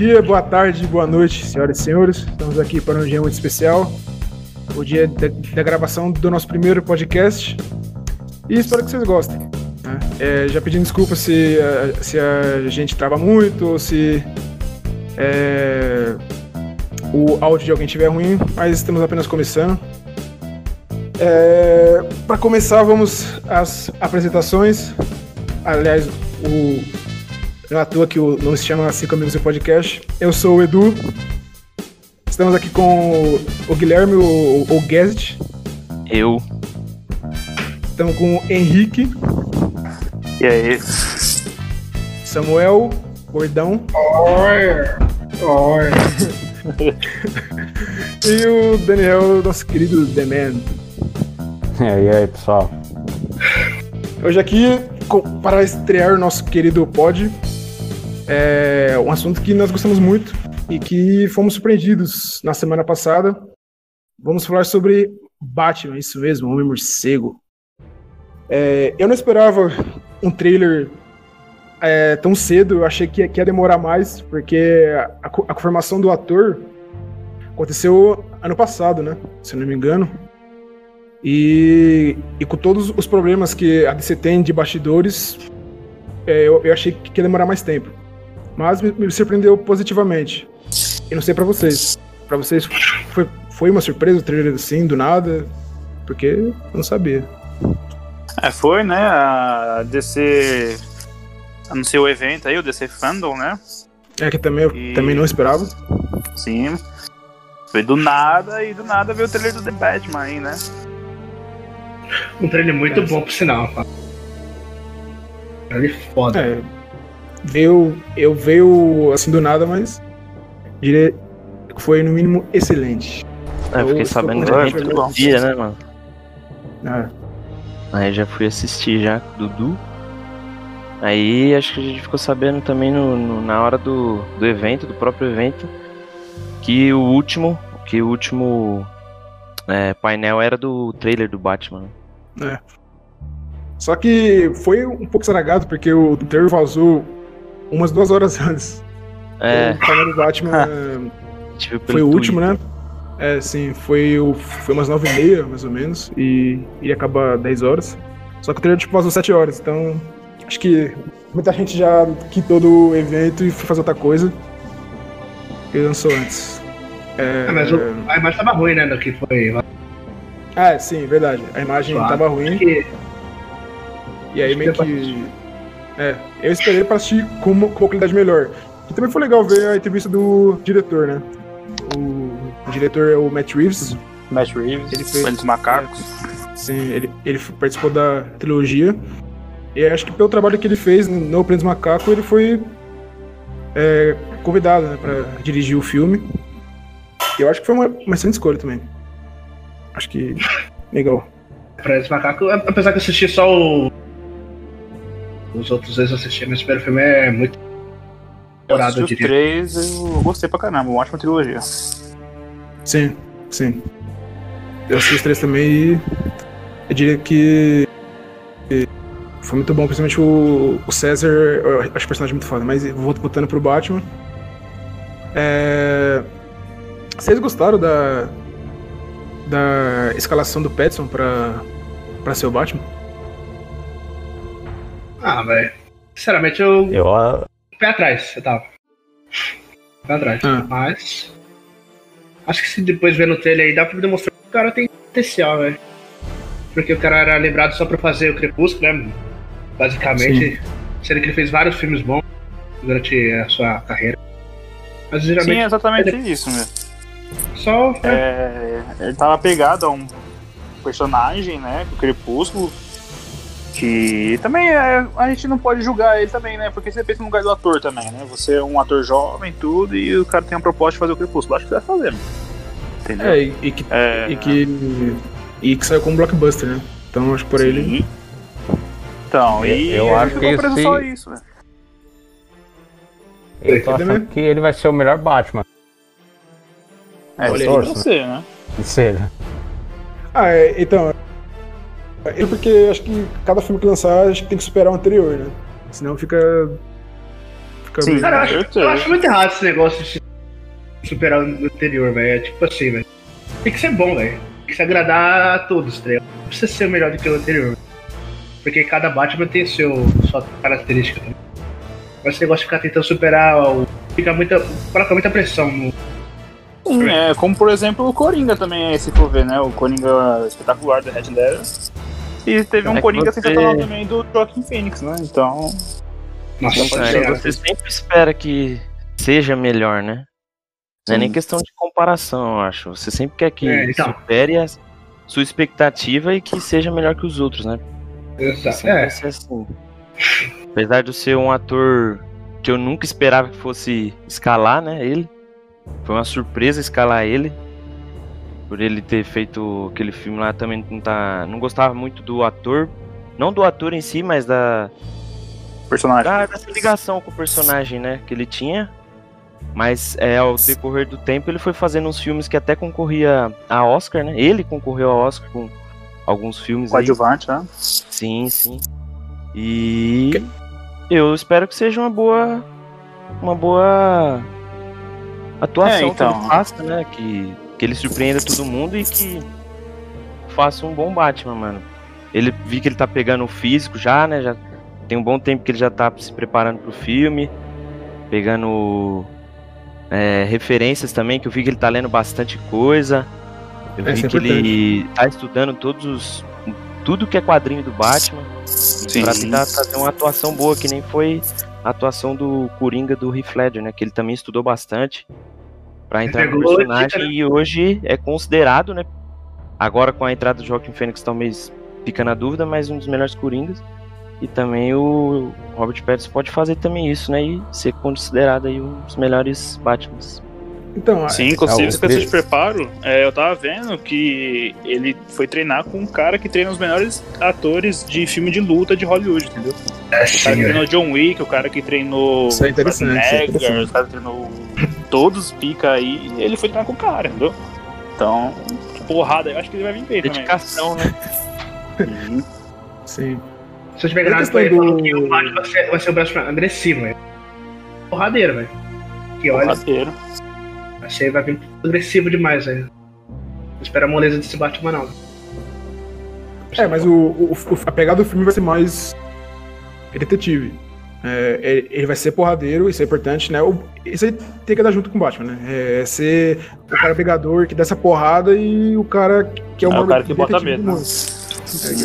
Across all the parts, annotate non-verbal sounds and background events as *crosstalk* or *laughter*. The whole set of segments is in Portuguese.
dia, boa tarde, boa noite, senhoras e senhores. Estamos aqui para um dia muito especial, o dia da, da gravação do nosso primeiro podcast. E espero que vocês gostem. né? É, já pedindo desculpa se, se a gente trava muito ou se é, o áudio de alguém estiver ruim, mas estamos apenas começando. É, para começar, vamos às apresentações. Aliás, o não é à toa que o nome se chama Cinco Amigos em Podcast. Eu sou o Edu. Estamos aqui com o, o Guilherme, o, o Guest. Eu. Estamos com o Henrique, E aí? Samuel, Gordão Oi, oi. *laughs* e o Daniel, nosso querido The Man. E aí, pessoal? Hoje aqui, para estrear o nosso querido pod, é um assunto que nós gostamos muito e que fomos surpreendidos na semana passada. Vamos falar sobre Batman, isso mesmo, Homem Morcego. É, eu não esperava um trailer é, tão cedo, eu achei que, que ia demorar mais, porque a, a confirmação do ator aconteceu ano passado, né? Se eu não me engano. E, e com todos os problemas que a DC tem de bastidores, é, eu, eu achei que ia demorar mais tempo. Mas me, me surpreendeu positivamente. E não sei pra vocês. Pra vocês foi, foi uma surpresa o trailer assim, do nada? Porque eu não sabia. É, foi, né? A DC anunciou o evento aí, o DC Fandom, né? É que também eu E- também não esperava. Sim. Foi do nada e do nada veio o trailer do The Batman aí, né? Um trailer muito bom pro sinal, cara. Trailer foda. É, veio, eu veio assim do nada, mas diria que foi no mínimo excelente. É, eu fiquei sabendo que muito bom. dia, né, mano? Ah, Aí já fui assistir já com o Dudu. Aí acho que a gente ficou sabendo também no, no- na hora do, do evento, do próprio evento, que o último, que o último é, painel era do trailer do Batman. Só que foi um pouco estragado, porque o trailer vazou umas duas horas antes. É, O Batman *laughs* pelo foi o último, Twitter. né? É, sim, foi, o, foi umas nove e meia, mais ou menos, e ia acabar 10 horas. Só que o trailer tipo, vazou 7 horas, então acho que muita gente já quitou do evento e foi fazer outra coisa. Que lançou antes. É, Ah, mas o- a imagem tava ruim, né? Do que foi. Ah, sim, verdade. A imagem Claro. tava Acho ruim. que E aí Acho meio que que. É, eu esperei pra assistir com uma, com uma qualidade melhor. E também foi legal ver a entrevista do diretor, né? O, o diretor é o Matt Reeves. Matt Reeves, Ele fez- dos Macacos. Sim, ele, ele participou da trilogia. E acho que pelo trabalho que ele fez no Prêmio Macaco, ele foi é, convidado né, pra dirigir o filme. E eu acho que foi uma, uma excelente escolha também. Acho que. Legal. esse macaco, apesar que eu assisti só o. Os outros dois eu assisti, mas o primeiro filme é muito. Eu assisti os diria. três, eu gostei pra caramba, uma ótima trilogia. Sim, sim. Eu assisti os três também e eu diria que foi muito bom, principalmente o, o César, eu acho o personagem muito foda, mas vou voltando pro Batman. É, Vocês gostaram da da escalação do Petson pra, pra ser o Batman? Ah, velho. Sinceramente, eu. Eu, Pé atrás, eu tava. Pé atrás. Ah. Mas. Acho que se depois ver no trailer aí dá pra demonstrar que o cara tem potencial, velho. Porque o cara era lembrado só pra fazer o Crepúsculo, né? Basicamente. Sendo que ele fez vários filmes bons durante a sua carreira. Mas Sim, geralmente é exatamente isso, né? só. É, ele tava pegado a um personagem, né? O Crepúsculo. Que também é, a gente não pode julgar ele também, né? Porque você pensa no lugar do ator também, né? Você é um ator jovem tudo e o cara tem a proposta de fazer o Crepúsculo. Acho que vai fazer, mano. Entendeu? É, e, e que, É, e que e que saiu como blockbuster, né? Então acho que por ele. Então, e Eu ele acho ficou que preso esse- só isso, né? eu tô achando que ele vai ser o melhor Batman. É, Olha pra você, né? Que seja. Ah, é, então. É porque acho que cada filme que lançar acho que tem que superar o anterior, né? Senão fica. Fica Sim. Cara, eu acho, eu acho muito errado esse negócio de superar o anterior, velho. É tipo assim, velho. Tem que ser bom, velho. Tem que se agradar a todos, tá ligado? Não precisa ser melhor do que o anterior. Porque cada Batman tem seu, sua característica também. Mas esse negócio de ficar tentando superar o. Fica muita. coloca muita pressão no. Sim, é, como por exemplo o Coringa também, se for ver, né? O Coringa espetacular da Red Letter. E teve um É que Coringa você- sensacional também do Joaquin Phoenix, né? Então. Nossa, ser. Você sempre espera que seja melhor, né? Não é nem questão de comparação, eu acho. Você sempre quer que É, então. supere a sua expectativa e que seja melhor que os outros, né? Exato. É, assim. Apesar de ser um ator que eu nunca esperava que fosse escalar, né? Ele. Foi uma surpresa escalar ele. Por ele ter feito aquele filme lá também não tá. Não gostava muito do ator. Não do ator em si, mas da, Personagem. da, dessa ligação com o personagem, né? Que ele tinha. Mas é, ao decorrer do tempo ele foi fazendo uns filmes que até concorria a Oscar, né? Ele concorreu a Oscar com alguns filmes. Coadjuvante, né? Sim, sim. E eu espero que seja uma boa uma boa atuação É, então. que ele faça, né? Que, que ele surpreenda todo mundo e que faça um bom Batman, mano. Ele vi que ele tá pegando o físico já, né? Já tem um bom tempo que ele já tá se preparando pro filme, pegando é, referências também, que eu vi que ele tá lendo bastante coisa. Eu É, vi é que ele tá estudando todos os tudo que é quadrinho do Batman Sim. pra tentar fazer uma atuação boa, que nem foi a atuação do Coringa do Heath Ledger, né? Que ele também estudou bastante pra entrar no personagem dica, e hoje é considerado, né? Agora com a entrada do Joaquin Phoenix talvez fica na dúvida, mas um dos melhores Coringas. E também o Robert Pattinson pode fazer também isso, né? E ser considerado aí um dos melhores Batmans. Então, Sim, inclusive, É, o esse questão de Chris- preparo, é, eu tava vendo que ele foi treinar com um cara que treina os melhores atores de filme de luta de Hollywood, entendeu? É, O cara que treinou John Wick, o cara que treinou Isso é é interessante. o cara que treinou todos pica aí, ele foi treinar com o cara, entendeu? Então, porrada, eu acho que ele vai vir bem também. Dedicação, né? Sim. sim. Se eu tiver Tem a gravado com ele questão falando do- que o Batman vai ser, vai ser o Batman agressivo, velho. Porradeiro, velho. Que olha, Porradeiro. achei que vai vir agressivo demais, velho. Não espera a moleza desse Batman, não. É, mas o, o- o- a pegada do filme vai ser mais detetive. É, ele- vai ser porradeiro, isso é importante, né? O- Isso aí tem que andar junto com o Batman, né? É ser o cara pegador que dá essa porrada e o cara que é o É o maior cara que bota medo, do né?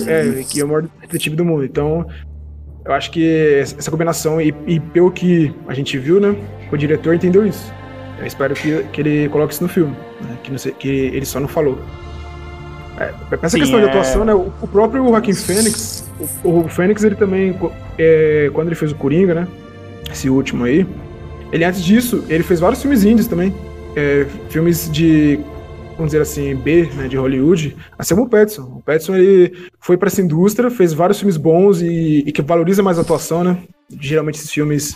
É, é, que é o maior detetive do mundo. Então, eu acho que essa combinação, e, e pelo que a gente viu, né? O diretor entendeu isso. Eu espero que, que ele coloque isso no filme, né? que, sei- que ele só não falou. É, essa Sim, questão de é. atuação, né? O, o próprio Joaquim Fênix, o, o Fênix, ele também, é, quando ele fez o Coringa, né? Esse último aí, ele antes disso, ele fez vários filmes índios também. É, filmes de, vamos dizer assim, B, né, de Hollywood, assim como o Petson. O Petson, ele foi pra essa indústria, fez vários filmes bons e, e que valoriza mais a atuação, né? Geralmente esses filmes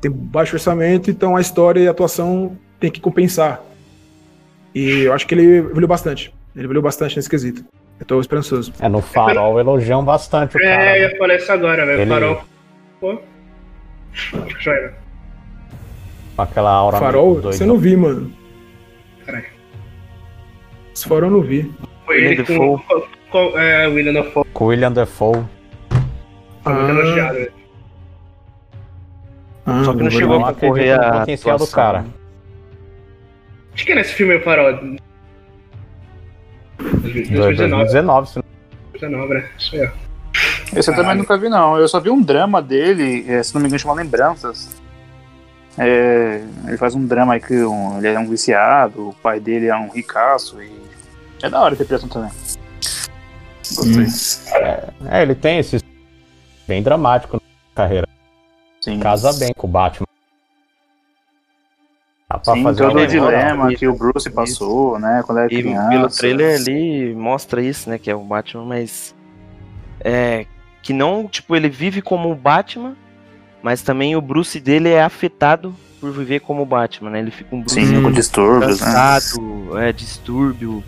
têm baixo orçamento, então a história e a atuação tem que compensar. E eu acho que ele evoluiu bastante. Ele evoluiu bastante nesse quesito. Eu tô esperançoso. É, no farol elogiam bastante o cara. É, eu né? ia falar isso agora, velho. Ele- Farol. Pô. Joia. Com aquela aura Farol, você não vi, mano. Caralho. Esse farol eu não vi. Foi William ele com, com, com é, o William Dafoe. Com o William Defoe. Foi Ah. elogiado, velho. Ah, Só que não chegou a concorrer no a potencial do cara. Acho que é nesse filme o Farol. 2019. 2019, se não 2019, né? Isso aí, ó. Esse eu também nunca vi, não. Eu só vi um drama dele, é, se não me engano, chama Lembranças. É, ele faz um drama aí que um- ele é um viciado, o pai dele é um ricaço e. É da hora a interpretação também. Gostei. É, ele tem esse bem dramático na carreira. Sim. Casa bem com o Batman. Sim, fazer todo o dilema Isso, que o Bruce passou, né? Quando era E criança. pelo trailer ali mostra isso, né? Que é o Batman, mas. É. Que não, tipo, ele vive como o Batman, mas também o Bruce dele é afetado por viver como o Batman, né? Ele fica um Bruce Sim, com distúrbios, né? cansado, é, distúrbio.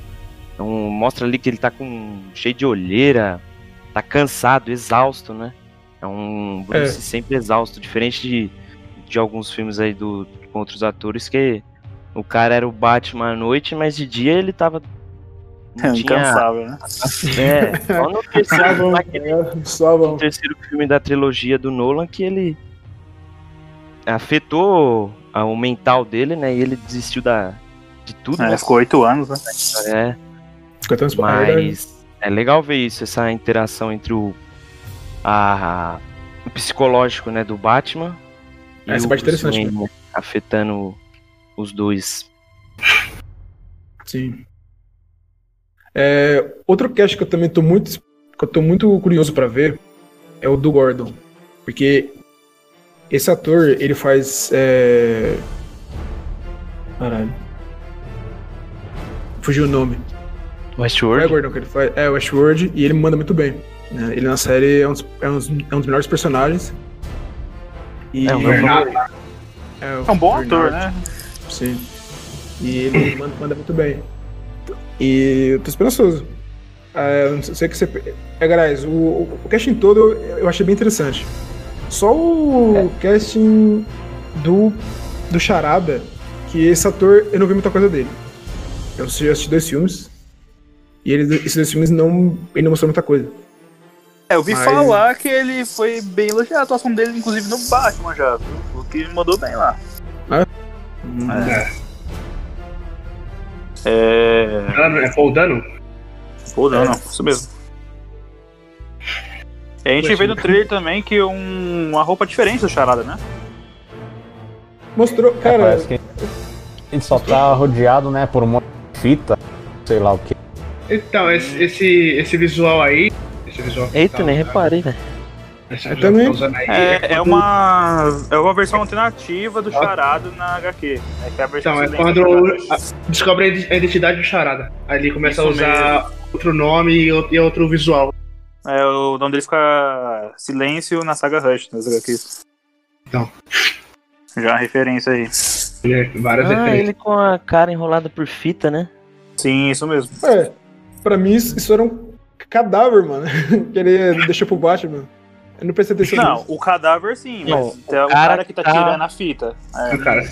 Então, mostra ali que ele tá com cheio de olheira, tá cansado, exausto, né? É um Bruce É. sempre exausto, diferente de, de alguns filmes aí do, com outros atores que o cara era o Batman à noite, mas de dia ele tava. É Não *laughs* tinha, incansável, né? é, só no terceiro, naquele Só no terceiro filme da trilogia do Nolan que ele afetou a- o mental dele, né? E ele desistiu da, de tudo, É, né? ficou oito anos, né? É, espalhado. mas é legal ver isso, essa interação entre o, a, o psicológico, né, do Batman e É, essa o parte Bruce interessante, né, afetando os dois. Sim. É, outro cast que eu também tô muito, que eu tô muito curioso pra ver é o do Gordon. Porque esse ator, ele faz. É... Caralho. Fugiu o nome. Não é Westworld? Gordon que ele faz. É, o Westworld, e ele manda muito bem. né? Ele na série é um, dos, é, um dos, é um dos melhores personagens. E É, o meu Bernardo, é, o É um bom Bernard. ator, né? Sim. E ele *clears throat* manda, manda muito bem. E eu tô esperançoso. É, não sei o que você. É, Garaz, o, o casting todo eu, eu achei bem interessante. Só o casting do, do Charada, que esse ator eu não vi muita coisa dele. Eu assisti, eu assisti dois filmes. E ele, esses dois filmes não, ele não mostrou muita coisa. É, eu vi Mas- falar que ele foi bem elogiado a atuação dele, inclusive no Batman já, viu? O que mandou bem lá. É. É. Dano, é Paul Dano? Pô, não, não, isso mesmo. E a gente Poxa. vê no trailer também que um, uma roupa diferente do Charada, né? Mostrou, É, cara. parece que ele só tá rodeado, né, por um monte de fita, sei lá o que. Então, esse, esse, esse visual aí. Esse visual Eita, tá nem usando- reparei, velho. Tá É, é uma. É uma versão alternativa do Charada na HQ. né? Que é a versão Então, é quando a- descobre a ide- a identidade do Charada. Aí ele começa a Isso usar outro nome e e outro visual. É, o nome dele fica Silêncio na saga Rush, nas HQs. Então. Já uma referência aí. Né? Várias Ah, referências. ele com a cara enrolada por fita, né? Sim, isso mesmo. É, pra mim isso, isso era um cadáver, mano. *laughs* que ele deixou pro Batman. Eu não prestei atenção Não, nisso. o cadáver sim, Não, mas tem o cara cara que tá tá- tirando a fita. É, O cara.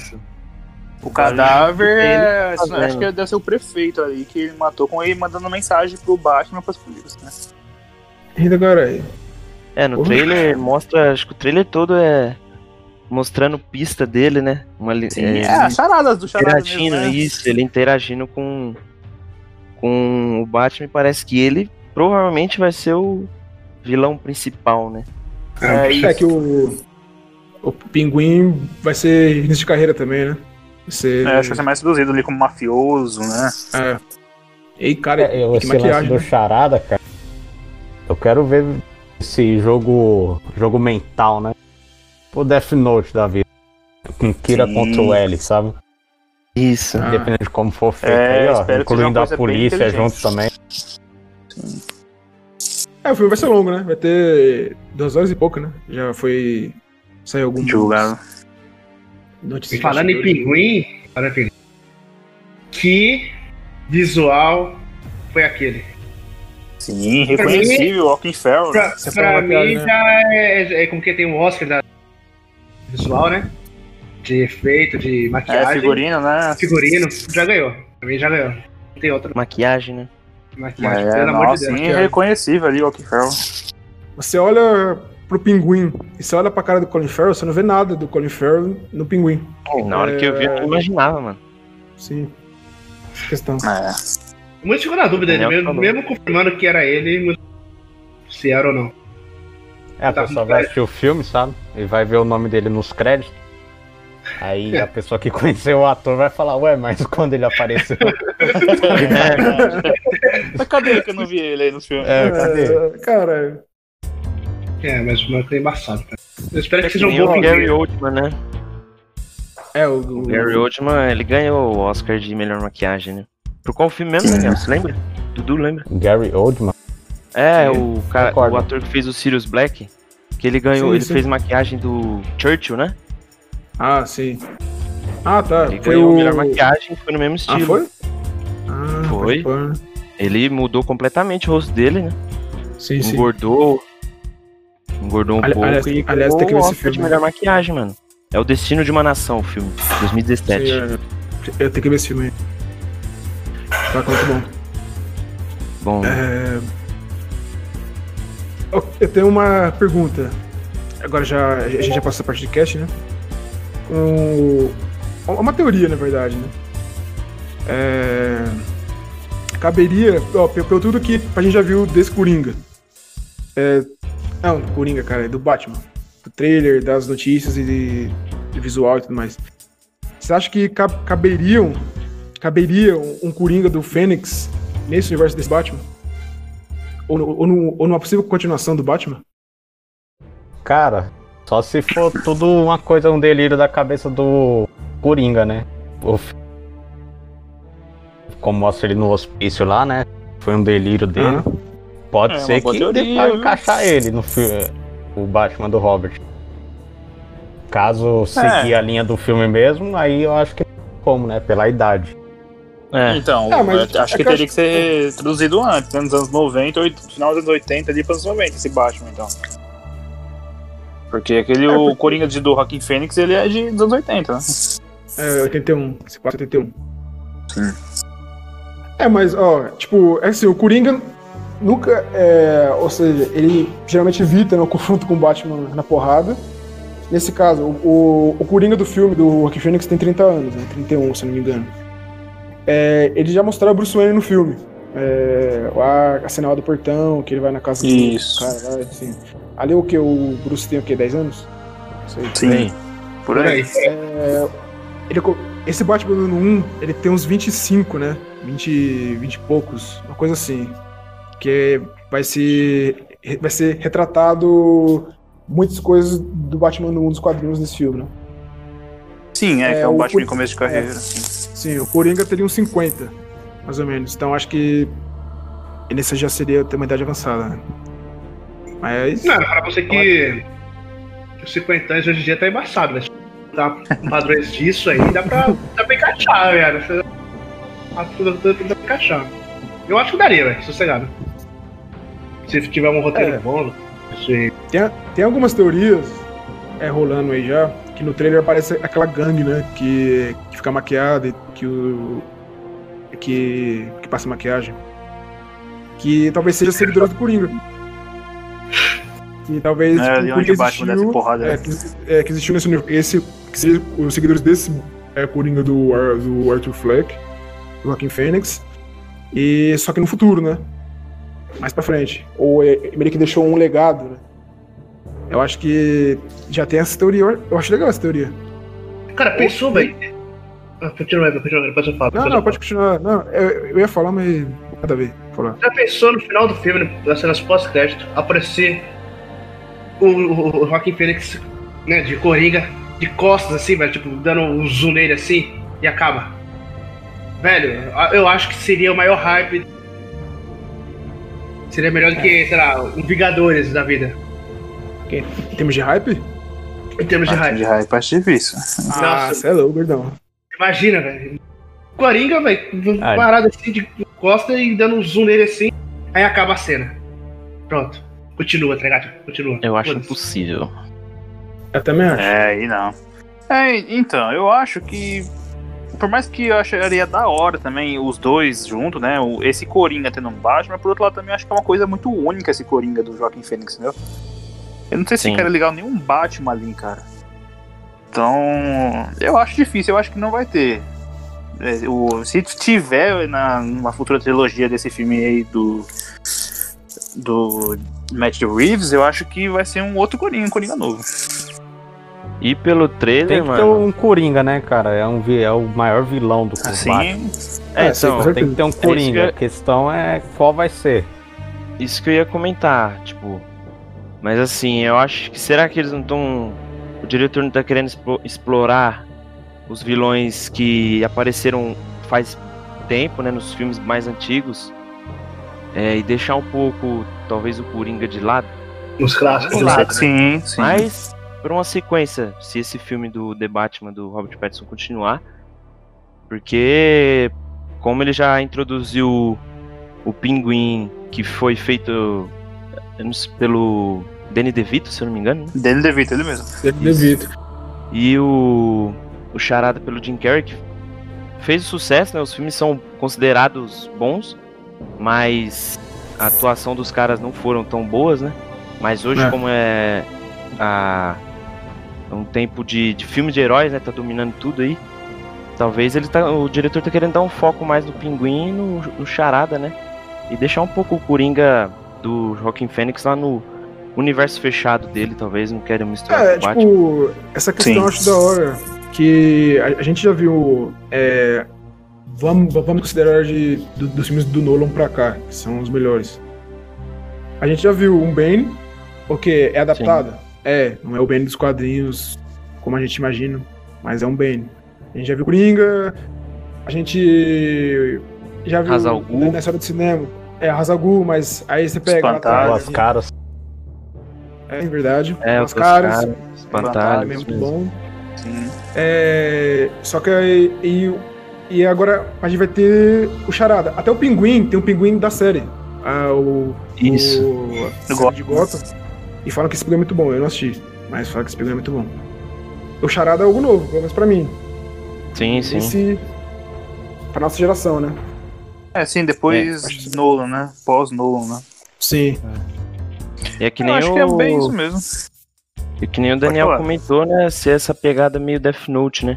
o cadáver, é, tá acho vendo. que deve ser o prefeito ali que ele matou com ele mandando mensagem pro Batman pras polícias, né? Ainda agora aí. É, no Porra. trailer mostra, acho que o trailer todo é mostrando pista dele, né? Uma, Sim, é, é, as charadas do charada mesmo, interagindo, né? isso, ele interagindo com, com o Batman e parece que ele provavelmente vai ser o vilão principal, né? É, É que o. O Pinguim vai ser início de carreira também, né? Vai ser. É, acho que vai ser mais seduzido ali como mafioso, né? É. E, cara, É, que esse lance maquiagem. do né? Charada, cara. Eu quero ver esse jogo. jogo mental, né? O Death Note da vida. Com Kira Sim. contra o L, sabe? Isso. Ah. Dependendo de como for feito É, aí, ó. Incluindo a polícia junto também. É, o filme vai ser longo, né? Vai ter duas horas e pouco, né? Já foi. Saiu algum. Divulgado. Notícias E falando em pinguim, falando em pinguim, que visual foi aquele? Sim, reconhecível, Walking Farrell. Pra, né? Você pra mim né? já é, é como que tem o Oscar da visual, né? De efeito, de É, maquiagem. figurino, né? Figurino, já ganhou. Pra mim já ganhou. Não tem outra Maquiagem, né? Maquiagem, Mas é, pelo amor nossa, de Deus. sim, reconhecível ali, Walking Farrell. Você olha pro Pinguim e você olha pra cara do Colin Farrell, você não vê nada do Colin Farrell no Pinguim. Na hora que eu vi, eu não imaginava, mano. Sim. Essa questão. É. Muito ficou na dúvida dele, Daniel mesmo, mesmo confirmando que era ele, muito- se era ou não. É, a Tá pessoa vai assistir o filme, sabe? E vai ver o nome dele nos créditos. Aí É. a pessoa que conheceu o ator vai falar, ué, mas quando ele apareceu? *laughs* Mas cadê que eu não vi ele aí no filme? É, cadê? É, cara, É, mas o maluco é embaçado, cara. Eu espero que É que seja um bom o Gary. Oldman, né? é o. o O Gary Oldman, ele ganhou o Oscar de melhor maquiagem, né? Por qual filme mesmo, Daniel? Você lembra? Dudu lembra? Gary Oldman? É, Sim, o, cara, o ator que fez o Sirius Black, que ele ganhou, Sim, ele sim. fez maquiagem do Churchill, né? Ah, sim. Ah, tá. Ele foi ganhou o. melhor maquiagem, foi no mesmo Ah, estilo. foi? Ah, Foi. pôr. Ele mudou completamente o rosto dele, né? Sim, sim. Engordou. Engordou um Ali- pouco aliás, e aliás, tem que ver esse Oscar de filme. melhor maquiagem, mano. É o Destino de uma Nação, o filme, 2017. Sim, é, eu tenho que ver esse filme aí. Tá muito bom. Bom, É, Eu eu tenho uma pergunta. Agora já, a gente já passou a parte de cast, né? Um, uma teoria, na verdade, né? É, caberia, ó, pelo, tudo que a gente já viu desse Coringa. É, não, Coringa, cara, é do Batman. Do trailer, das notícias e de, de visual e tudo mais. Você acha que cab- caberiam, caberia um, Coringa do Fênix nesse universo desse Batman? Ou, ou, no- ou numa possível continuação do Batman? Cara, só se for tudo uma coisa, um delírio da cabeça do Coringa, né? Como mostra ele no hospício lá, né? Foi um delírio dele. Aham. Pode É, ser que teoria, encaixar ele no filme, o Batman do Robert. Caso É. seguir a linha do filme mesmo, aí eu acho que como, né? Pela idade. é, Então, Ah, mas eu acho é que que teria acho- que ser traduzido antes, né, nos anos 90, oit- final dos anos 80 ali para os 90, esse Batman, então. Porque aquele É, o porque- Coringa de do Rockin' Fênix, ele é de, dos anos 80, né? É, 81. Se passa 81. Sim. É, mas, ó, tipo, é assim, o Coringa nunca. É, ou seja, ele geralmente evita né, o confronto com o Batman na porrada. Nesse caso, o, o, o Coringa do filme do Joaquin Phoenix tem 30 anos, né? 31, se eu não me engano. É, ele já mostrou o Bruce Wayne no filme. É, a, a cena lá do portão, que ele vai na casa do Isso. cara lá, assim. Ali o que? O Bruce tem o quê? 10 anos? Não sei. Sim, por aí. É, ele esse Batman no 1, ele tem uns 25, né? 20, 20 e poucos, uma coisa assim. Que vai ser, vai ser retratado muitas coisas do Batman no 1 dos quadrinhos desse filme, né? Sim, é, É, que é um o Batman de começo de carreira. assim. Sim, o Coringa teria uns 50, mais ou menos. Então acho que nesse já seria ter uma idade avançada, né? Mas. Não, pra você que os 50 anos hoje em dia tá embaçado, velho. Tá com padrões disso aí, dá pra, dá pra encaixar, velho. Dá pra, dá pra encaixar. Eu acho que daria, velho, sossegado. Se tiver um roteiro É. bom, isso aí. Tem, tem algumas teorias é, rolando aí já, que no trailer aparece aquela gangue, né? Que, que fica maquiada e que o. Que, que passa maquiagem. Que talvez seja seguidores do Coringa. Que talvez. É, tipo, onde Batman desce porrada, é, né? que, é, que existiu nesse esse que seja os seguidores desse é, Coringa do, do Arthur Fleck, do Joaquin Phoenix. E só que no futuro, né? Mais pra frente. Ou é, meio que deixou um legado, né? Eu acho que já tem essa teoria. Eu- acho legal essa teoria. Cara, pensou, velho. Ah, continua, continua, depois eu falo. Não, não, pode continuar. Não, eu, eu ia falar, mas nada a ver. Falar. Já pensou no final do filme, nas cenas pós-crédito, aparecer o, o, Joaquin Phoenix, né, de Coringa, de costas, assim, velho, tipo, dando um zoom nele assim, e acaba. Velho, eu acho que seria o maior hype. Seria melhor do que, sei lá, um Vingadores da vida, Em termos de hype? em termos de hype. de hype, acho difícil. Ah, você é louco, gordão. Imagina, velho. Coringa, velho, Ah, parado assim de costa e dando um zoom nele assim, aí acaba a cena. Pronto. Continua, tá ligado? Continua. eu acho impossível. Eu também acho. É, aí não. É, então, eu acho que. Por mais que eu acharia da hora também os dois juntos, né? Esse Coringa tendo um Batman, mas por outro lado também acho que é uma coisa muito única esse Coringa do Joaquim Fênix, entendeu? Eu não sei se Sim. quero ligar nenhum Batman ali, cara. Então, eu acho difícil, eu acho que não vai ter. É, o, se tiver na, numa futura trilogia desse filme aí do. Do Matt Reeves, eu acho que vai ser um outro Coringa, um Coringa novo. E pelo trailer, Tem que ter mano. um Coringa, né, cara? É, um, é o maior vilão do Assim, Batman. É, É, sim, então. Tem que ter um Coringa. que A questão é qual vai ser. Isso que eu ia comentar, tipo. Mas assim, eu acho que será que eles não estão. O diretor não tá querendo explo- explorar os vilões que apareceram faz tempo, né? Nos filmes mais antigos. É, e deixar um pouco, talvez, o Coringa de lado. Nos clássicos, Sim. né? Sim. Mas, por uma sequência, se esse filme do The Batman do Robert Pattinson continuar. Porque, como ele já introduziu o Pinguim, que foi feito pelo Danny DeVito, se eu não me engano. né? Danny DeVito, ele mesmo. Devido. E o, o Charada pelo Jim Carrey, que fez sucesso, né? Os filmes são considerados bons, mas a atuação dos caras não foram tão boas, né? Mas hoje, É. como é a, um tempo de, de filme de heróis, né? Tá dominando tudo aí. Talvez ele tá, o diretor tá querendo dar um foco mais no Pinguim e no, no Charada, né? E deixar um pouco o Coringa do Joaquin Fênix lá no universo fechado dele, talvez não querem misturar É, com o Batman. tipo, essa questão Sim. eu acho da hora. Que a, a gente já viu. é, vamos, vamos considerar de, do- dos filmes do Nolan pra cá, que são os melhores. A gente já viu um Bane, porque é adaptado. É, não é o Bane dos quadrinhos, como a gente imagina, mas é um Bane. A gente já viu Coringa, a gente já viu Hazal Ghul. na história do cinema. É, Hazagul, mas aí você pega. Espantalho. Duas caras. É verdade. É, os caras. caras, espantalhos. Também é muito bom. Sim. É, só que aí- e, agora a gente vai ter o Charada. Até o Pinguim, tem um Pinguim da série. Ah, o, Isso. O, a série de Gotham. E falam que esse Pinguim é muito bom. Eu não assisti, mas falam que esse Pinguim é muito bom. O Charada é algo novo, pelo menos pra mim. Sim, sim. Esse, pra nossa geração, né? É, sim, depois É, Nolan, né? Pós-Nolan, né? Sim. E é que Eu nem acho o... que é bem isso mesmo. E que nem o Daniel comentou, né? Ser essa pegada meio Death Note, né?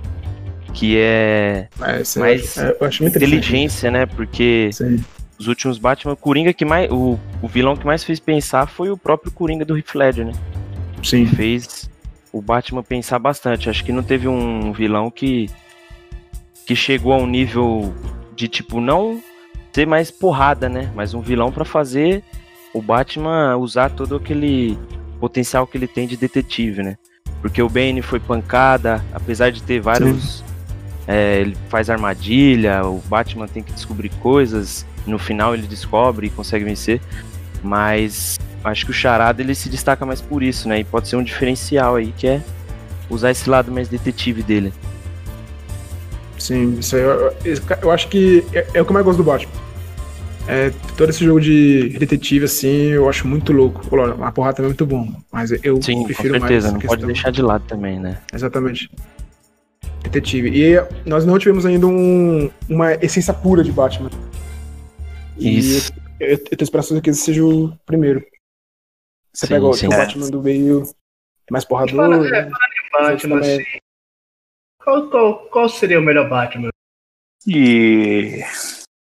Que é É, Mas é, muito interessante. inteligência, né? Porque Sim. os últimos Batman, o Coringa que mais. O, o vilão que mais fez pensar foi o próprio Coringa do Heath Ledger, né? Sim. Fez o Batman pensar bastante. Acho que não teve um vilão que. que chegou a um nível de tipo, não ser mais porrada, né? Mas um vilão pra fazer o Batman usar todo aquele potencial que ele tem de detetive, né? Porque o Bane foi pancada, apesar de ter vários. É, ele faz armadilha, o Batman tem que descobrir coisas, no final ele descobre e consegue vencer. Mas acho que o Charada ele se destaca mais por isso, né? E pode ser um diferencial aí, que é usar esse lado mais detetive dele. Sim, isso aí, eu, eu acho que é, é o que eu mais gosto do Batman. É, todo esse jogo de detetive, assim, eu acho muito louco. Pô, a porrada também é muito bom, mas eu Sim, com prefiro mais certeza, não questão. pode deixar de lado também, né? Exatamente. Detetive. E nós não tivemos ainda um- uma essência pura de Batman. E Isso. Eu, eu tô esperando que esse seja o primeiro. Você Sim, pega o, sim. o É. Batman do meio é mais porrador, Fala, né? é, Batman, assim. Qual, qual, qual seria o melhor Batman? E.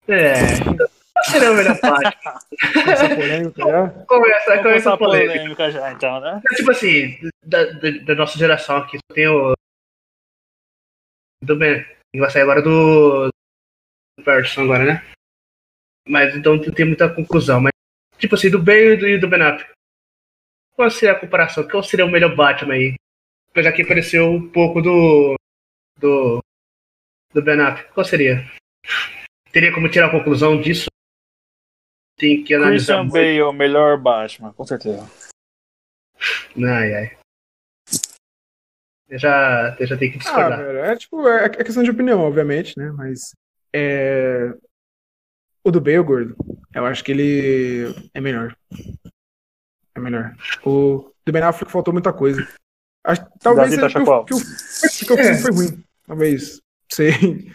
É. Qual seria o melhor *laughs* Batman? Essa polêmica já. Começa, começa começar a a polêmica. polêmica já, então, né? É, Tipo assim, da, da, da nossa geração aqui, só tem o. Do Ben. Que vai sair agora do. Do Patterson agora, né? Mas então não tem muita conclusão. Mas, tipo assim, do Ben e do, e do Ben Affleck. Qual seria a comparação? Qual seria o melhor Batman aí? Apesar que apareceu um pouco do. Do. Do Ben Affleck. Qual seria? Teria como tirar a conclusão disso? Tem que analisar Christian muito. Bale, o melhor Batman, com certeza. Ai, ai. Eu já, eu já tenho que Ah, discordar. velho, é tipo, é, é questão de opinião, obviamente, né? Mas é. O do Bale, gordo, eu acho que ele é melhor. É melhor. O do Ben Affleck faltou muita coisa. Acho, talvez seja que, o, que, o, que filme foi ruim. Talvez. Sei. *laughs*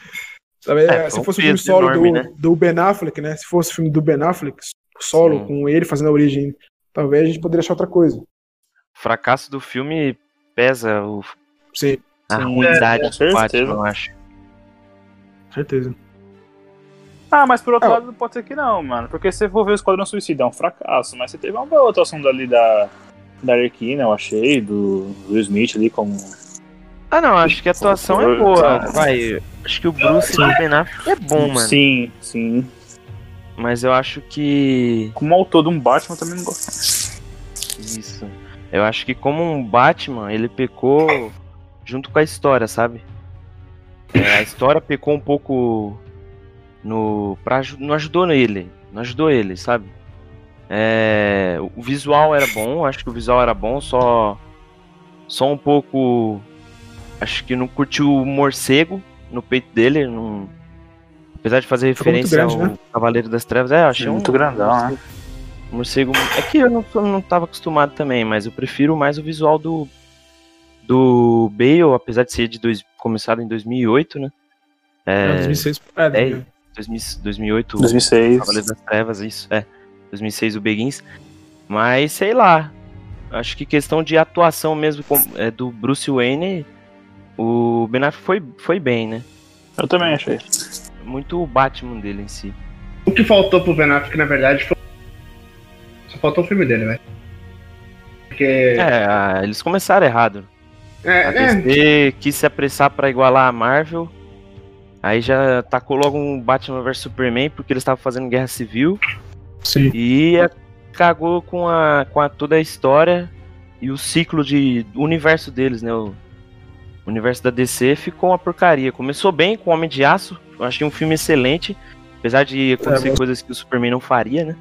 Talvez, É, se foi um fosse o filme solo enorme, do, né? do Ben Affleck, né? Se fosse o filme do Ben Affleck, solo, Sim. com ele fazendo a origem, talvez a gente poderia achar outra coisa. O fracasso do filme pesa o, Sim, a Sim, ruindade. Batman, eu acho. certeza. Ah, mas por outro Ah. lado pode ser que não, mano. Porque se você for ver o Esquadrão Suicida, é um fracasso. Mas você teve uma boa atuação dali da, da Arlequina, eu achei, do Will Smith ali como. Ah, não, acho que a atuação é boa. Vai, acho que o Bruce do Ben Affleck é bom, mano. Sim, sim. Mas eu acho que. Como autor de um Batman, eu também não gosto. Isso. Eu acho que como um Batman, ele pecou junto com a história, sabe? É, a história pecou um pouco no. Pra, não ajudou ele. Não ajudou ele, sabe? É, o visual era bom, acho que o visual era bom, só. Só um pouco. Acho que não curtiu o morcego no peito dele. Não, apesar de fazer referência grande, ao né? Cavaleiro das Trevas, é, eu achei um Muito grandão, né? morcego. É que eu não, eu não tava acostumado também, mas eu prefiro mais o visual do. Do Bale, apesar de ser de dois, começado em 2008, né? É, É, 2006. É, é, 2000 2008, 2006. Cavaleiro das Trevas, isso, é. 2006 o Begins. Mas, sei lá, acho que questão de atuação mesmo com- é, do Bruce Wayne, o Ben Affleck foi, foi bem, né? Eu também achei. Muito o Batman dele em si. O que faltou pro Ben Affleck, na verdade, foi. Só faltou o filme dele, velho. Porque. É, ah, eles começaram errado. É, A é, DC quis se apressar pra igualar a Marvel. Aí já tacou logo um Batman vs Superman, porque eles estavam fazendo guerra civil. Sim. E cagou com, a, com a, toda a história e o ciclo de o universo deles, né? O, o universo da DC ficou uma porcaria. Começou bem com Homem de Aço. Eu achei um filme excelente. Apesar de acontecer mas- coisas que o Superman não faria, né?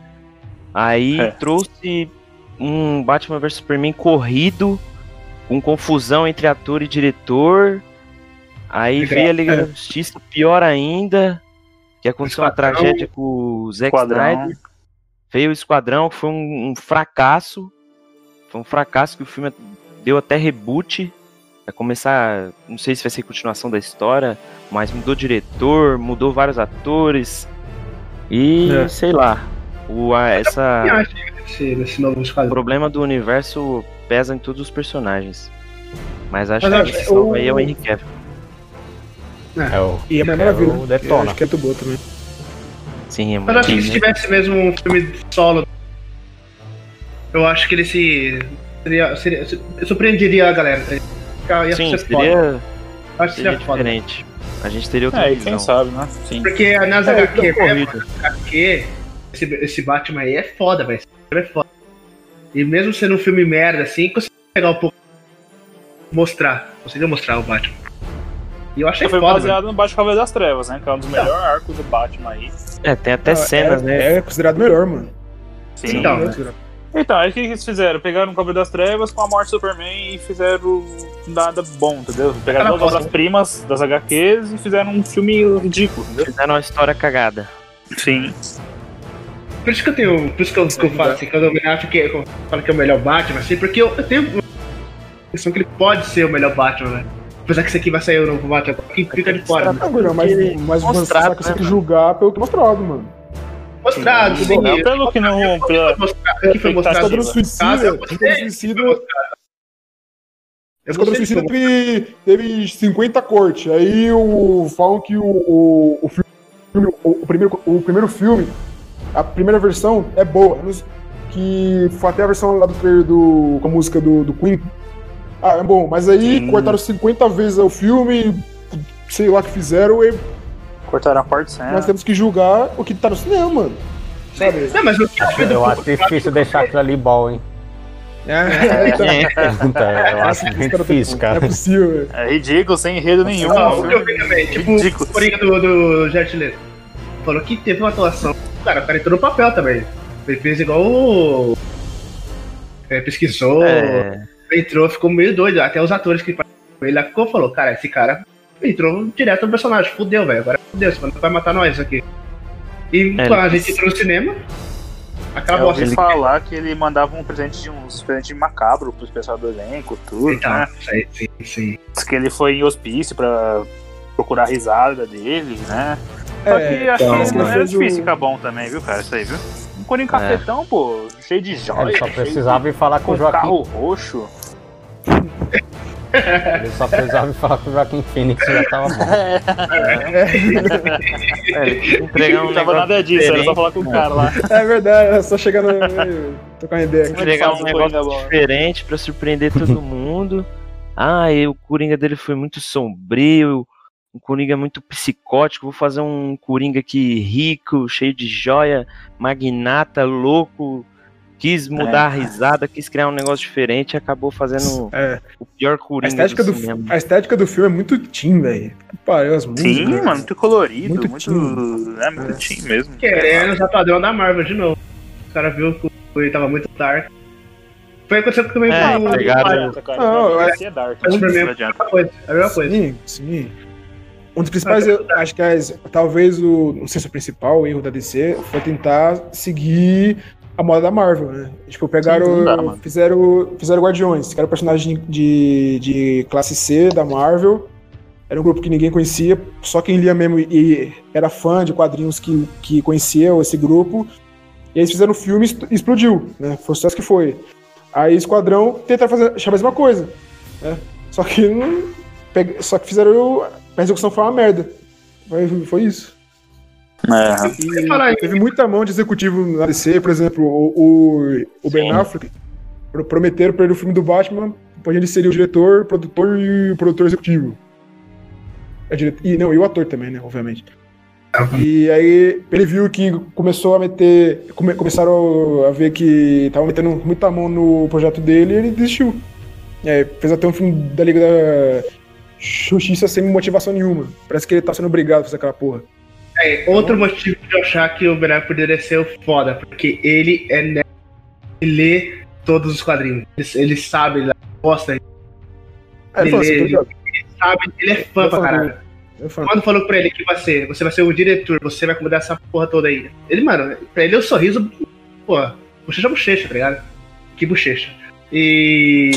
Aí É. trouxe um Batman vs Superman corrido, com confusão entre ator e diretor. Aí Legal. veio a Liga da Justiça, pior ainda. Que aconteceu uma tragédia com o Zack Esquadrão. Snyder. Veio o Esquadrão, que foi um, um fracasso. Foi um fracasso que o filme deu até reboot. Vai começar. Não sei se vai ser continuação da história, mas mudou diretor, mudou vários atores. E É. sei lá. O, a- essa, o problema do universo pesa em todos os personagens. Mas acho Mas que esse salva o- aí é o Henry Cavill. É o. E é uma É, maravilha. o Detona. Acho que é boa também. Sim, é Mas eu acho que se tivesse mesmo um filme solo, eu acho que ele se. Seria, seria, se- surpreenderia a galera. tá? Ia- Ia Sim, ser foda. seria, Acho que seria seria foda. diferente. A gente teria outra É, visão. quem sabe, né? Sim. Porque nas É, HQ, nas HQ, esse, esse Batman aí é foda, velho. Esse filme é foda. E mesmo sendo um filme merda, assim, conseguiu pegar um pouco. Mostrar. Conseguiu mostrar o Batman. E eu achei Foi foda. baseado no Batman Cavaleiro das Trevas, né? Que é um dos melhores arcos do Batman aí. É, tem até Ah, cenas, é, né? É considerado melhor, mano. Sim. Então, É né? considerado. Então, aí o que eles fizeram? Pegaram o Cavaleiro das Trevas com a morte do Superman e fizeram nada bom, entendeu? Pegaram todas as primas das HQs e fizeram um filme ridículo, entendeu? Fizeram uma história cagada. Sim. Por isso que eu tenho. Por isso que eu, que eu falo assim, quando eu acho que eu falo que é o melhor Batman, assim, porque eu, eu tenho a impressão que ele pode ser o melhor Batman, né? Apesar que esse aqui vai sair o novo Batman, que fica de fora. né? Não, Gurão, mas, mas você mostrado, só consegue né, mano? julgar pelo que é mostrado, mano. Mostrado, sim. Não, pelo que não. O que foi mostrado. Suicida. eu Esquadrão gostei, Suicida. Eu Esquadrão Suicida teve, teve 50 cortes. Aí o, falam que o, o, o filme, o, o primeiro, o primeiro filme, a primeira versão é boa. Que foi até a versão lá do trailer do, com a música do, do Queen. Ah, é bom, mas aí Sim. cortaram 50 vezes o filme, sei lá o que fizeram, e Cortaram a parte cena. nós temos que julgar o que tá no cinema, mano. Sabe? Não, mas eu Eu acho difícil deixar aquilo ali bom, hein? É, *laughs* então, Então, eu acho muito difícil, Não é cara. possível, velho. É ridículo, sem enredo nenhum. Não, o que eu vi também, tipo, Ridículo. o Coringa do, do Jared Leto. Falou que teve uma atuação. Cara, o cara entrou no papel também. Ele fez igual o. é, pesquisou, É, entrou, ficou meio doido. Até os atores que ele lá ficou falou, cara, esse cara entrou direto no personagem, fudeu, velho. Agora fudeu, esse mano vai matar nós aqui. E É, quando a ele- gente entrou no cinema, aquela Eu ouvi bosta. falar que ele mandava um presente de uns presente macabro pros pessoal do elenco, tudo, Então, né? aí, sim, sim. Diz que ele foi em hospício pra procurar a risada dele, né? Só É, que acho então, que não era difícil ficar bom também, viu, cara? Isso aí, viu? Um Coringa É. cafetão, pô, cheio de joia. Ele só precisava ir falar com o Joaquim. carro roxo. Ele só precisava ir falar com o Joaquim Phoenix e já tava bom. *laughs* é, entregar um não tava negócio nada disso, era só diferente, falar com o cara lá. É verdade, é só chegar no. Tô com uma ideia aqui. entregar um negócio diferente pra surpreender todo *laughs* mundo. Ah, e o Coringa dele foi muito sombrio, um Coringa muito psicótico, vou fazer um Coringa aqui rico, cheio de joia, magnata, louco, quis mudar a risada, quis criar um negócio diferente e acabou fazendo É, o pior a Coringa estética, do, do, cinema. a estética do filme é muito teen, velho. Pariu as músicas. Sim, mano, muito colorido, Muito muito. teen. É, muito teen mesmo. Querendo usar padrão da Marvel de novo. O cara viu que ele tava muito dark. Foi acontecendo também É, com o pegaram- Nossa, cara, Não, não, eu é dark. É a mesma coisa. É a mesma coisa. Sim, sim. Um dos principais, eu acho que as- talvez o, não sei se é o principal erro da DC, foi tentar seguir a moda da Marvel, né? Tipo, pegaram. Sim, dá, mano. fizeram, fizeram Guardiões, que era um personagem de, de classe C da Marvel. Era um grupo que ninguém conhecia, só quem lia mesmo e era fã de quadrinhos que, que conhecia esse grupo. E aí eles fizeram o filme e expl- explodiu, né? Foi o sucesso que foi. Aí Esquadrão tentaram fazer achar a mesma coisa, né? Só que não. Pega- Só que fizeram. A execução foi uma merda. Foi, foi isso. É. E falar teve muita mão de executivo na DC, por exemplo, o, o, o Ben. Affleck pro- prometeram pra ele o filme do Batman, onde ele seria o diretor, produtor e o produtor executivo. É, E, não, e o ator também, né, obviamente. E aí ele viu que começou a meter. come- começaram a ver que estavam metendo muita mão no projeto dele e ele desistiu. É, fez até um filme da Liga da Justiça sem motivação nenhuma. Parece que ele tá sendo obrigado a fazer aquela porra. É, outro motivo de eu achar que o Ben Affleck poderia ser o foda, porque ele é nerd, ele lê todos os quadrinhos. Ele, ele sabe, ele gosta, ele Aí ele falou assim, Ele- tô ligado. sabe, ele é fã Eu pra caralho. Quando falou pra ele que vai ser, você vai ser o diretor, você vai comandar essa porra toda aí. Ele, mano, pra ele o sorriso, pô, bochecha é bochecha, tá ligado? Que bochecha. E,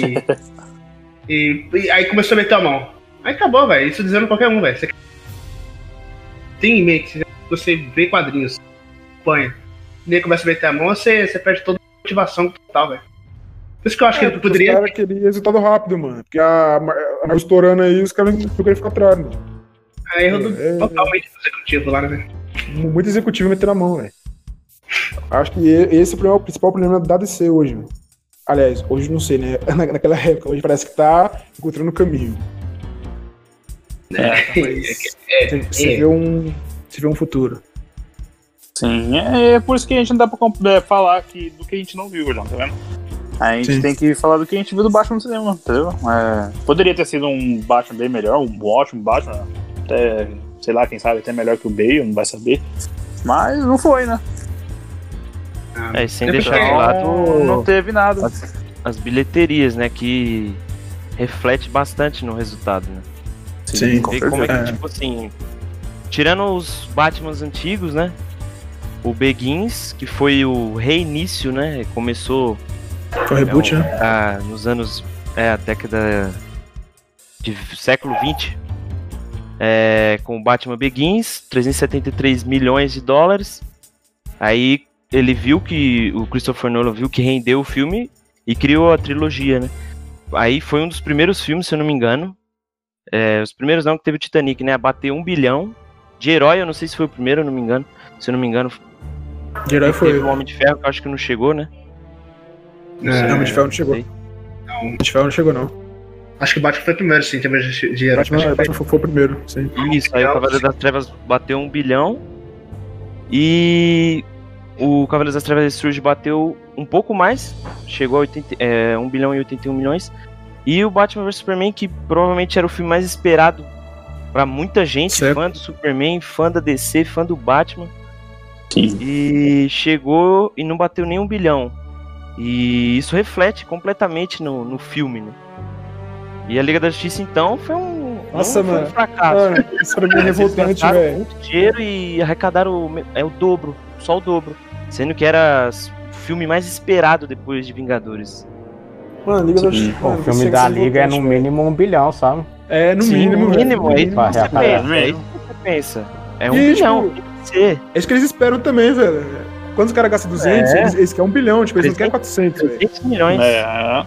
*laughs* e. e aí começou a meter a mão. Aí acabou, velho. Isso dizendo qualquer um, velho. Você tem em mente, você vê quadrinhos, põe, e aí começa a meter a mão, você, você perde toda a motivação total, velho. Por isso que eu acho que É, ele porque poderia. Os caras queriam resultado rápido, mano. Porque a a estourando aí, os caras não queriam ficar atrás, mano. É erro do, É, totalmente do executivo lá, né? Muito executivo metendo a mão, velho. Acho que esse é o principal problema da DC hoje, velho. Aliás, hoje não sei, né? Na- *laughs* Naquela época, hoje parece que tá encontrando o caminho. É, Mas você, você é. vê um. Você vê um futuro. Sim, é, é por isso que a gente não dá pra é, falar aqui do que a gente não viu, tá vendo? A gente Sim. tem que falar do que a gente viu do Batman no cinema, entendeu? É, poderia ter sido um Batman bem melhor, um ótimo Batman, até, sei lá, quem sabe até melhor que o Bale, não vai saber. Mas não foi, né? É, sem É deixar de lado Então, não teve nada. as, as bilheterias, né? Que reflete bastante no resultado, né? Sim, Ver como é que, É. tipo assim, tirando os Batmans antigos, né? O Begins, que foi o reinício, né? Começou Foi um reboot, é, né? a- nos anos. É, a década de século 20. É, com o Batman Begins, 373 milhões de dólares. Aí ele viu que. O Christopher Nolan viu que rendeu o filme e criou a trilogia, né? Aí foi um dos primeiros filmes, se eu não me engano. É, os primeiros não, que teve o Titanic, né? A bater um bilhão. De herói, eu não sei se foi o primeiro, eu não me engano. Se eu não me engano, De herói foi. teve o Homem de Ferro, que eu acho que não chegou, né? É, Não, Homem de Ferro não chegou. sei. Homem de Ferro não chegou, não. Acho que o Batman foi primeiro, sim, em termos de, herói. Batman, Acho que foi- Batman foi, foi o primeiro, sim. Isso, aí o Cavaleiro das Trevas bateu um bilhão. E o Cavaleiro das Trevas Ressurge bateu um pouco mais. Chegou a 80, é, 1 bilhão e 81 milhões. E o Batman vs Superman, que provavelmente era o filme mais esperado pra muita gente, Certo. fã do Superman, fã da DC, fã do Batman. Sim. E chegou e não bateu nem um bilhão. E isso reflete completamente no, no filme, né? E a Liga da Justiça, então, foi um, Nossa, um mano. fracasso. Mano, isso pra mim é Eles revoltante, velho. muito dinheiro e arrecadaram é o dobro, só o dobro. Sendo que era o filme mais esperado depois de Vingadores. Mano, Liga da. Justiça. O mano, filme da Liga é no mínimo um bilhão, sabe? É, no Sim, mínimo, no mínimo, é que você pensa. É isso que você pensa. É um E, bilhão, tipo, ser. É isso que eles esperam também, velho. Quando os caras gastam 200, É. eles, eles querem um bilhão, tipo, eles não querem 300, 400, velho. 300 milhões. É,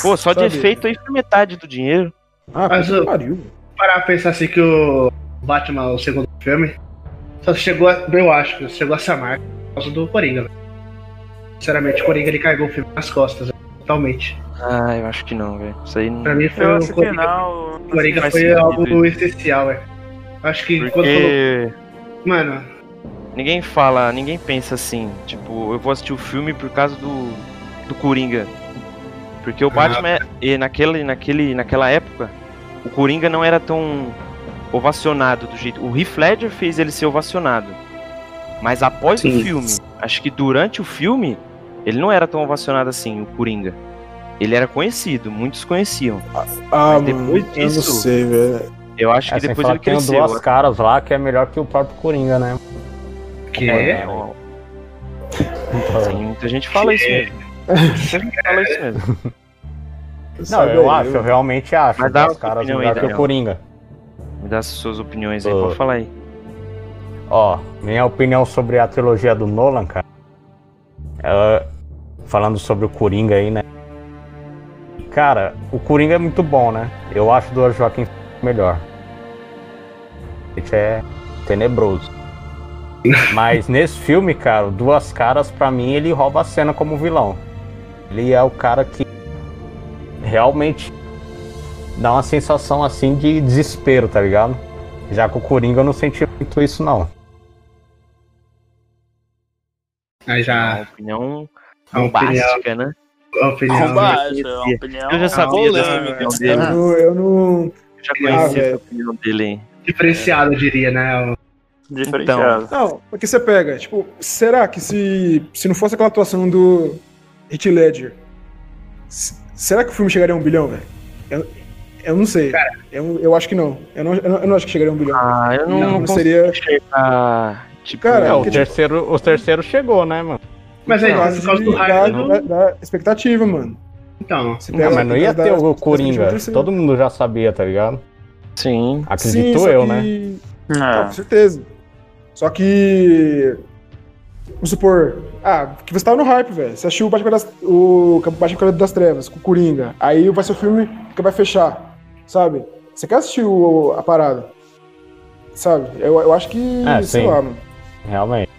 Pô, só de Sabe? efeito aí foi metade do dinheiro. Ah, Mas que pariu. parar pra pensar assim que o Batman, o segundo filme, só chegou a, eu acho, que chegou a essa marca por causa do Coringa. velho. Sinceramente, o Coringa ele carregou o filme nas costas, velho, totalmente. Ah, eu acho que não, velho. Isso aí não. Pra mim foi eu o acho que Coringa, não. Coringa foi sentido algo essencial, velho. Acho que quando falou, Porque mano, ninguém fala, ninguém pensa assim. Tipo, eu vou assistir o filme por causa do, do Coringa. Porque o Batman, é- e naquele, naquele, naquela época, o Coringa não era tão ovacionado do jeito. O Heath Ledger fez ele ser ovacionado. Mas após Sim. o filme, acho que durante o filme, ele não era tão ovacionado assim, o Coringa. Ele era conhecido, muitos conheciam. Ah, Mas mano, depois eu não disso- sei, velho. Eu acho que É, sem depois ele que tem cresceu. duas caras lá que é melhor que o próprio Coringa, né? que É, ó, Sim, muita gente fala isso mesmo. Muita gente fala isso mesmo. Não, eu acho, eu realmente acho. Mas dá Os a caras melhor aí, que o. Coringa. Me dá as suas opiniões aí, pode falar aí. Ó, minha opinião sobre a trilogia do Nolan, cara. é, falando sobre o Coringa aí, né? Cara, o Coringa é muito bom, né? Eu acho do Joaquim melhor. Ele é tenebroso. Mas nesse filme, cara, Duas Caras, pra mim, ele rouba a cena como vilão. Ele é o cara que realmente dá uma sensação assim de desespero, tá ligado? Já com o Coringa eu não senti muito isso, não. Aí já. opinião A opinião. Bombástica, né? Opinião. Combate, opinião Eu já sabia dessa opinião dele. Eu não, eu não- Eu já Ah, conhecia velho. a opinião dele, hein? Diferenciado, eu diria, né? Diferenciado. Não, porque você pega, tipo, será que se, se não fosse aquela atuação do Hit Ledger, será que o filme chegaria a um bilhão, velho? Eu, eu não sei. Eu, eu acho que não. Eu não, eu não. eu não acho que chegaria a um bilhão. Ah, eu não, Não, não seria- enxergar. Tipo, Cara, É, o porque, tipo, terceiro, o terceiro chegou, né, mano? Mas aí, por causa do hype da, da- expectativa, mano. Então. Você Não, mas não ia ter da- o Coringa. Todo mundo já sabia, tá ligado? sim. Acredito eu, que- né? Ah, É. com certeza. Só que. Vamos supor. Ah, que você tava no hype, velho. Você assistiu o Batman das, o Batman das Trevas, com o Coringa. Aí vai ser o filme que vai fechar. Sabe? Você quer assistir o- a parada? Sabe? Eu, eu acho que. É, sei sim. lá, mano. Realmente.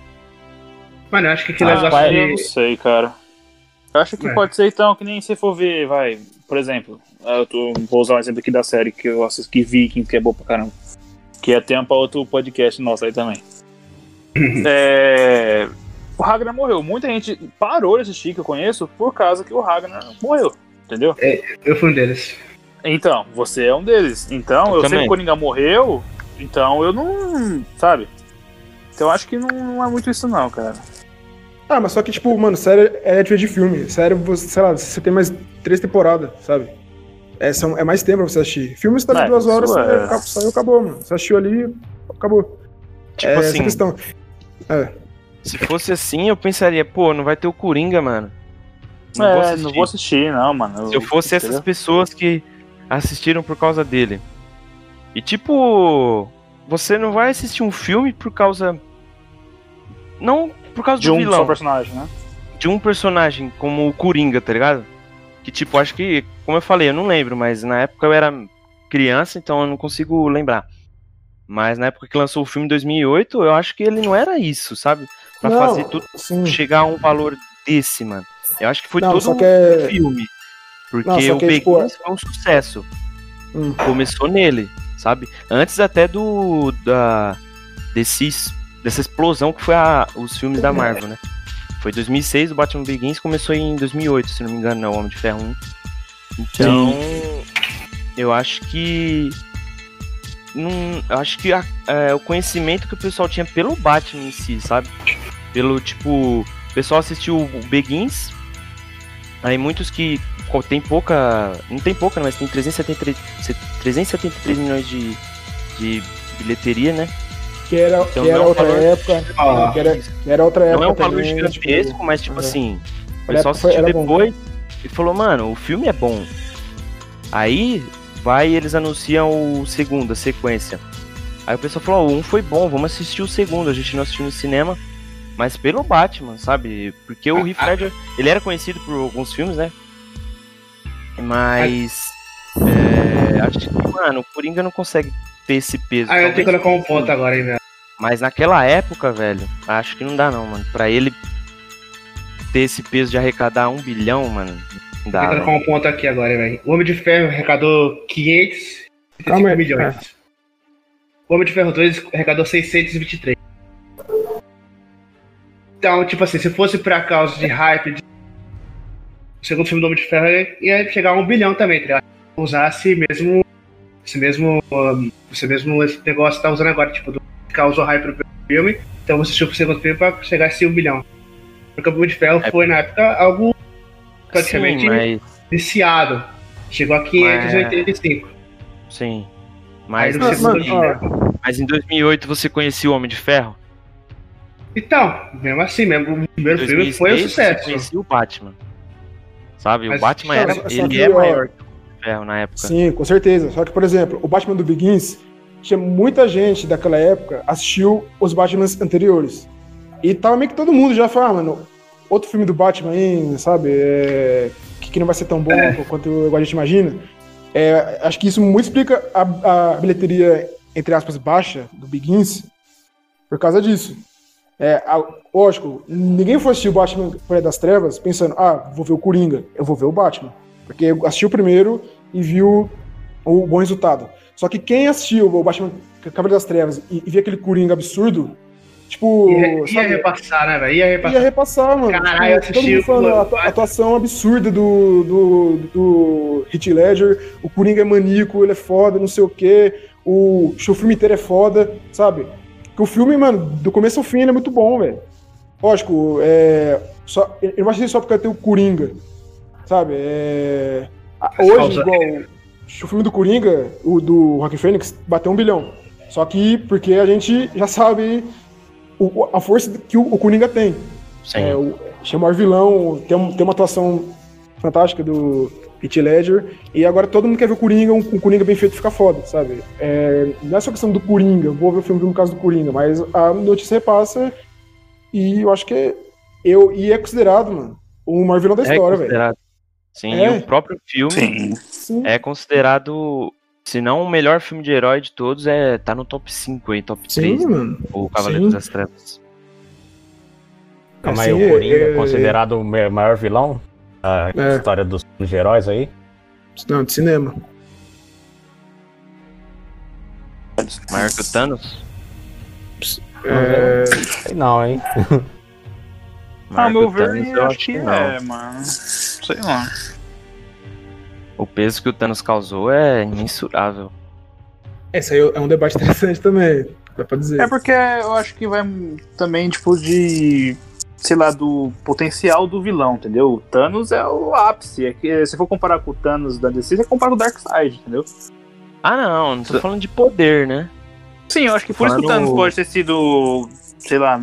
Mano, eu acho que aquele Ah, negócio pai, Eu não de. sei, cara. Eu acho que É. pode ser então que nem se for ver, vai. Por exemplo, eu tô, vou usar um exemplo aqui da série que eu assisto que Viking, que é boa pra caramba. Que é tempo pra outro podcast nosso aí também. *laughs* é, o Ragnar morreu. Muita gente parou de assistir, que eu conheço, por causa que o Ragnar morreu. Entendeu? Eu fui um deles. Então, você é um deles. Então, Eu eu, sei que o Coringa morreu, então eu não. Sabe? Então eu acho que não, não é muito isso, não, cara. Ah, mas só que, tipo, mano, série é diferente de filme. Série, você, sei lá, você tem mais três temporadas, sabe? É, são, é mais tempo pra você assistir. Filme você tá É, de duas horas, você é. acabou, saiu, acabou, mano. Você assistiu ali, acabou. Tipo é assim, essa questão. É. se fosse assim, eu pensaria, pô, não vai ter o Coringa, mano. Não é, vou assistir. não vou assistir, não, mano. Se eu fosse essas pessoas que assistiram por causa dele. E tipo, você não vai assistir um filme por causa. Não por causa De do um vilão, só personagem, né? de um personagem como o Coringa, tá ligado? Que tipo, acho que, como eu falei, eu não lembro, mas na época eu era criança, então eu não consigo lembrar. Mas na época que lançou o filme em 2008, eu acho que ele não era isso, sabe? Pra Não, fazer tudo sim. chegar a um valor desse, mano. Eu acho que foi Não, todo um que é- filme. Porque Não, o que, tipo, Begins foi um sucesso. Hum. Começou nele, sabe? Antes até do. da. desses, dessa explosão que foi a, os filmes da Marvel, né? Foi 2006, o Batman Begins começou em 2008, se não me engano, não, o Homem de Ferro 1. Então, eu acho que. Não, eu acho que a- é, o conhecimento que o pessoal tinha pelo Batman em si, sabe? Pelo tipo. O pessoal assistiu o Begins. Aí muitos que tem pouca. Não tem pouca, mas tem 373, 373 milhões de, de bilheteria, né? Que era, Então que era não é outra valor- época. Que era, que era outra época. Não é um valor também, gigantesco, tipo, mas tipo é. assim, o pessoal foi- assistiu era bom. depois e falou, mano, o filme é bom. Aí vai e eles anunciam o segundo, a sequência. Aí o pessoal falou, ó, o um foi bom, vamos assistir o segundo. A gente não assistiu no cinema, mas pelo Batman, sabe? Porque o Heath Ledger, ele era conhecido por alguns filmes, né? Mas é, acho que, mano, o Coringa não consegue ter esse peso. Ah, eu tenho que colocar um ponto agora ainda. mas naquela época, velho, acho que não dá não, mano. Pra ele ter esse peso de arrecadar um bilhão, mano, não dá. Tem que colocar um ponto aqui agora, velho. O Homem de Ferro arrecadou 500 Calma aí. milhões. O Homem de Ferro 2 arrecadou 623. Então, tipo assim, se fosse pra causa de hype, de... o segundo filme do Homem de Ferro ia chegar a um bilhão também, tá ligado? Usasse mesmo. Esse mesmo. esse mesmo esse negócio que tá usando agora, tipo, do que causou hype pro filme. Então você assistiu pro segundo filme pra chegar a esse um bilhão. Porque o Homem de Ferro É. foi, na época, algo praticamente Sim, mas, viciado. Chegou a 585. sim. Mas, Ah, no mano, segundo ó, mas em 2008 você conhecia o Homem de Ferro? Então, mesmo assim, mesmo, o primeiro filme 2006, foi um você sucesso. conhecia o Batman. Sabe? Mas, o Batman era. Ele é maior que o Ferro na época. Sim, com certeza. Só que, por exemplo, o Batman do Begins, tinha muita gente daquela época assistiu os Batmans anteriores. E tava meio que todo mundo já falando, ah, mano, outro filme do Batman aí, sabe? é, que, que não vai ser tão bom quanto a gente imagina. É, acho que isso muito explica a, a bilheteria, entre aspas, baixa do Begins por causa disso. É, a- lógico, ninguém foi assistir o Batman Praia das Trevas pensando, ah, vou ver o Coringa, eu vou ver o Batman. Porque assistiu o primeiro e viu o bom resultado. Só que quem assistiu o Batman Cavaleiro das Trevas e, e viu aquele Coringa absurdo, tipo, Ia, ia sabe, repassar, né, velho? Ia repassar. ia repassar, mano. Caralho, Tipo, todo assisti mundo falando a atua- atuação absurda do, do, do Heath Ledger, o Coringa é maníaco, ele é foda, não sei o quê, o, o filme inteiro é foda, sabe? Porque o filme, mano, do começo ao fim ele é muito bom, velho. Lógico, é, só, eu não achei só porque tem o Coringa, sabe? É, hoje, causa- igual o filme do Coringa, o do Rock Fênix, bateu um bilhão. Só que porque a gente já sabe o- a força que o, o Coringa tem. Sim. É, o, chama o vilão, tem, um- tem uma atuação fantástica do Heath Ledger, e agora todo mundo quer ver o Coringa, um, um Coringa bem feito fica foda, sabe? É, não é só questão do Coringa, vou ver o filme no caso do Coringa, mas a notícia repassa e eu acho que é, eu, e é considerado, mano, o maior vilão da é história, velho. Sim, É. e o próprio filme Sim. Sim. é considerado, se não o melhor filme de herói de todos, é tá no top 5 aí, top Sim, 3, né? mano. o Cavaleiro Sim. das Trevas. Calma aí, o Coringa é, é- considerado o maior vilão da É. história dos, dos heróis aí. Não, de cinema. Maior que o Thanos? É, não, hein? *laughs* *laughs* Ah, Maior meu que Thanos, ver, eu acho que não. é, mano. Sei lá. O peso que o Thanos causou é imensurável. esse aí é um debate interessante também, dá pra dizer. É porque eu acho que vai também, tipo, de. Sei lá, do potencial do vilão, entendeu? O Thanos é o ápice. É que, se for comparar com o Thanos da DC, você compara com o Darkseid, entendeu? Ah, não, não tô falando de poder, né? Sim, eu acho que por isso que o Thanos pode ter sido. Sei lá.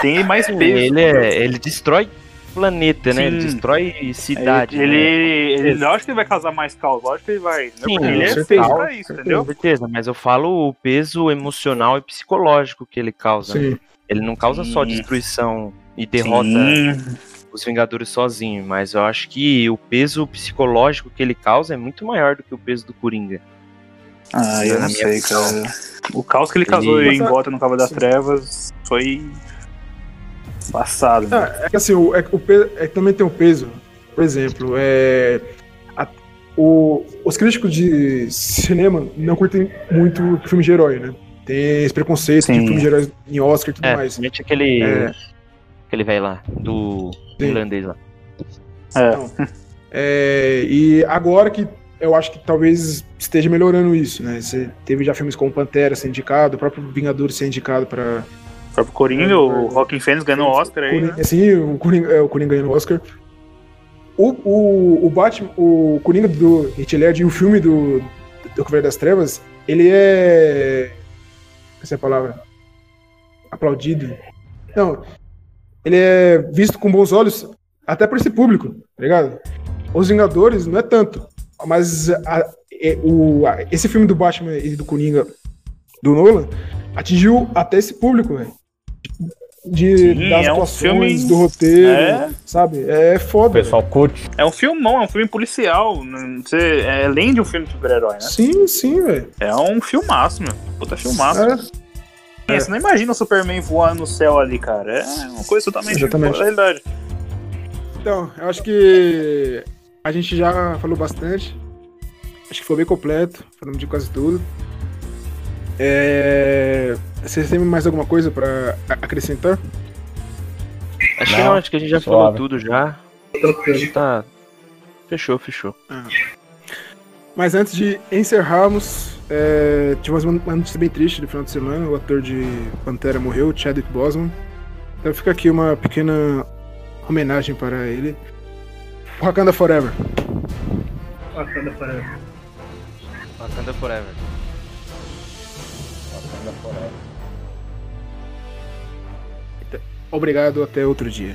Tem mais peso. Ele, é, ele destrói planeta, né? Ele Sim. destrói cidade. Ele, né? ele, ele, lógico que ele vai causar mais caos, lógico que ele vai. entendeu? Sim, Porque ele com é feito pra isso, Com entendeu? certeza, mas eu falo o peso emocional e psicológico que ele causa. né? Sim. Ele não causa só Sim. destruição e derrota Sim. os Vingadores sozinho, mas eu acho que o peso psicológico que ele causa é muito maior do que o peso do Coringa. Ah, eu não sei, visão. cara. O caos que ele causou Ele- em Gota no Cavalo das Trevas foi. Embaçado. né? Ah, é que assim, o, é, o é que também tem o peso. Por exemplo, é, a- o- os críticos de cinema não curtem muito filme de herói, né? Tem esse preconceito de Sim. filme de heróis em Oscar e tudo É, mais. principalmente aquele. É. Aquele velho lá, do Sim. irlandês lá. É. É, e agora que eu acho que talvez esteja melhorando isso, né? Você teve já filmes como Pantera ser indicado, o próprio Vingadores ser indicado para O próprio Coringa, o Rockin' Fênix ganhou o Oscar aí. Coringa, Né? assim, o Coringa, é, o Coringa ganhando o Oscar. O, o, o Batman, o Coringa do Heath Ledger e o filme do, do Cavaleiro das Trevas, ele é. Essa é a palavra. Aplaudido. Não. Ele é visto com bons olhos até por esse público, tá ligado? Os Vingadores não é tanto. Mas a- é, o, a- esse filme do Batman e do Coringa do Nolan atingiu até esse público, velho. De, Sim, das é um atuações, filme- do roteiro, É. sabe? É O foda. pessoal curte. É um filmão, é um filme policial. não- Você, é além de um filme de super-herói, né? velho. Sim, sim, velho. É um filmaço, meu. Puta filmaço. É. É, Você não imagina o Superman voando no céu ali, cara. É uma coisa totalmente Exatamente. da realidade. Então, eu acho que a gente já falou bastante. Acho que foi bem completo, falamos de quase tudo. É... Vocês têm mais alguma coisa pra a- acrescentar? Acho que Não, não, acho que a gente já suave. falou tudo já. Tá. Fechou, fechou. Mas antes de encerrarmos, é... tivemos uma uma notícia bem triste no final de semana. O ator de Pantera morreu, Chadwick Boseman. Então fica aqui uma pequena homenagem para ele. Wakanda Forever. Wakanda Forever. Wakanda Forever. Obrigado, até outro dia.